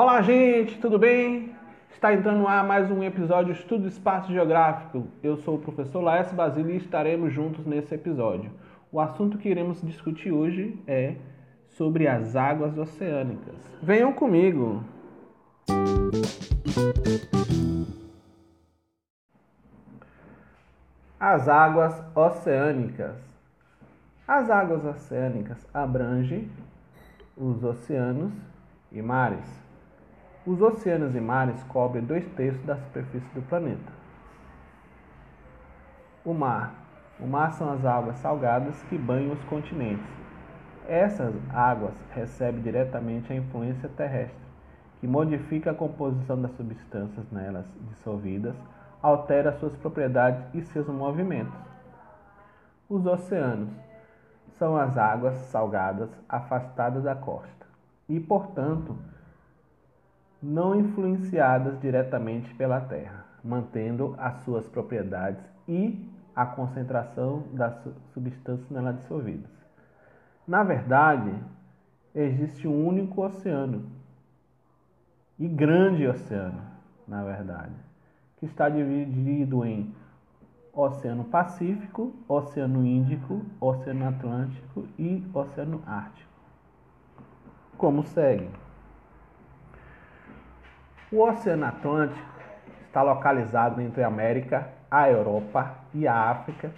Olá, gente, tudo bem? Está entrando no ar mais um episódio Estudo Espaço Geográfico. Eu sou o professor Laércio Basílio e estaremos juntos nesse episódio. O assunto que iremos discutir hoje é sobre as águas oceânicas. Venham comigo! As águas oceânicas. As águas oceânicas abrangem os oceanos e mares. Os oceanos e mares cobrem dois terços da superfície do planeta. O mar. O mar são as águas salgadas que banham os continentes. Essas águas recebem diretamente a influência terrestre, que modifica a composição das substâncias nelas dissolvidas, altera suas propriedades e seus movimentos. Os oceanos são as águas salgadas afastadas da costa e, portanto, não influenciadas diretamente pela Terra, mantendo as suas propriedades e a concentração das substâncias nela dissolvidas. Na verdade, existe um único oceano, e grande oceano, na verdade, que está dividido em Oceano Pacífico, Oceano Índico, Oceano Atlântico e Oceano Ártico. Como segue? O Oceano Atlântico está localizado entre a América, a Europa e a África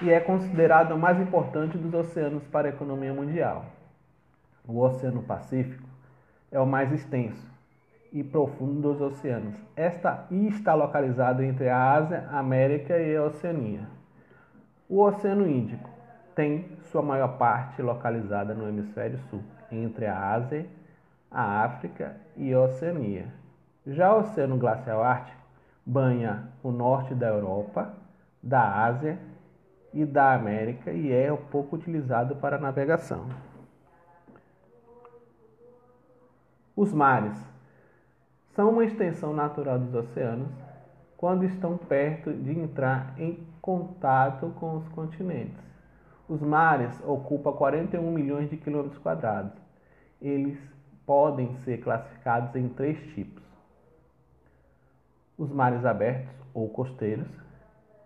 e é considerado o mais importante dos oceanos para a economia mundial. O Oceano Pacífico é o mais extenso e profundo dos oceanos. Esta está localizado entre a Ásia, a América e a Oceania. O Oceano Índico tem sua maior parte localizada no hemisfério sul, entre a Ásia, a África e a Oceania. Já o Oceano Glacial Ártico banha o norte da Europa, da Ásia e da América e é pouco utilizado para navegação. Os mares são uma extensão natural dos oceanos quando estão perto de entrar em contato com os continentes. Os mares ocupam 41 milhões de quilômetros quadrados. Eles podem ser classificados em três tipos: os mares abertos ou costeiros,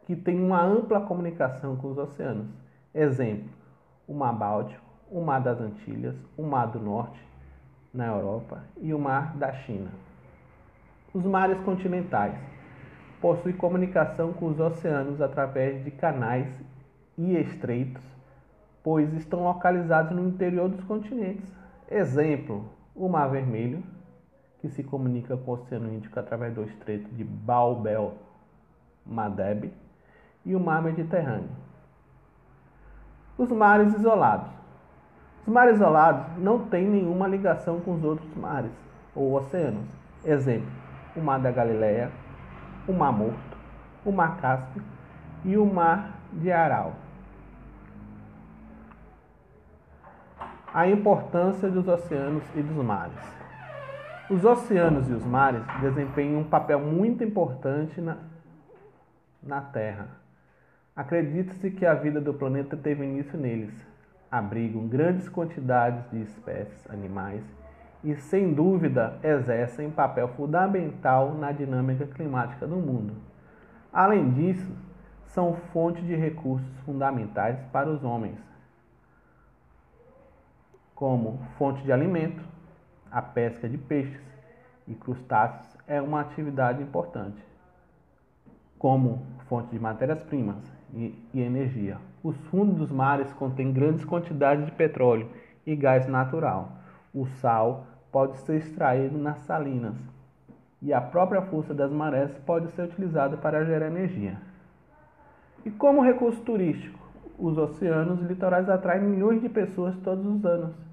que têm uma ampla comunicação com os oceanos. Exemplo: o Mar Báltico, o Mar das Antilhas, o Mar do Norte, na Europa, e o Mar da China. Os mares continentais possuem comunicação com os oceanos através de canais e estreitos, pois estão localizados no interior dos continentes. Exemplo: o Mar Vermelho, que se comunica com o Oceano Índico através do estreito de Baubel Madeb, e o Mar Mediterrâneo. Os mares isolados. Os mares isolados não têm nenhuma ligação com os outros mares ou oceanos. Exemplo: o Mar da Galileia, o Mar Morto, o Mar Cáspio e o Mar de Aral. A importância dos oceanos e dos mares. Os oceanos e os mares desempenham um papel muito importante na, na Terra. Acredita-se que a vida do planeta teve início neles. Abrigam grandes quantidades de espécies animais e, sem dúvida, exercem papel fundamental na dinâmica climática do mundo. Além disso, são fonte de recursos fundamentais para os homens, como fonte de alimento, a pesca de peixes e crustáceos é uma atividade importante, como fonte de matérias-primas e, e energia. Os fundos dos mares contêm grandes quantidades de petróleo e gás natural. O sal pode ser extraído nas salinas e a própria força das marés pode ser utilizada para gerar energia. E como recurso turístico, os oceanos e litorais atraem milhões de pessoas todos os anos.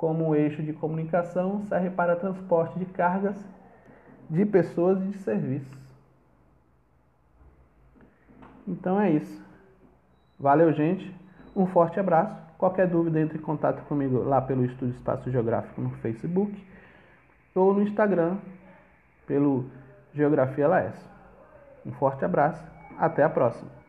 Como eixo de comunicação, serve para transporte de cargas de pessoas e de serviços. Então é isso. Valeu, gente. Um forte abraço. Qualquer dúvida, entre em contato comigo lá pelo Estúdio Espaço Geográfico no Facebook ou no Instagram pelo Geografia Laes. Um forte abraço, até a próxima!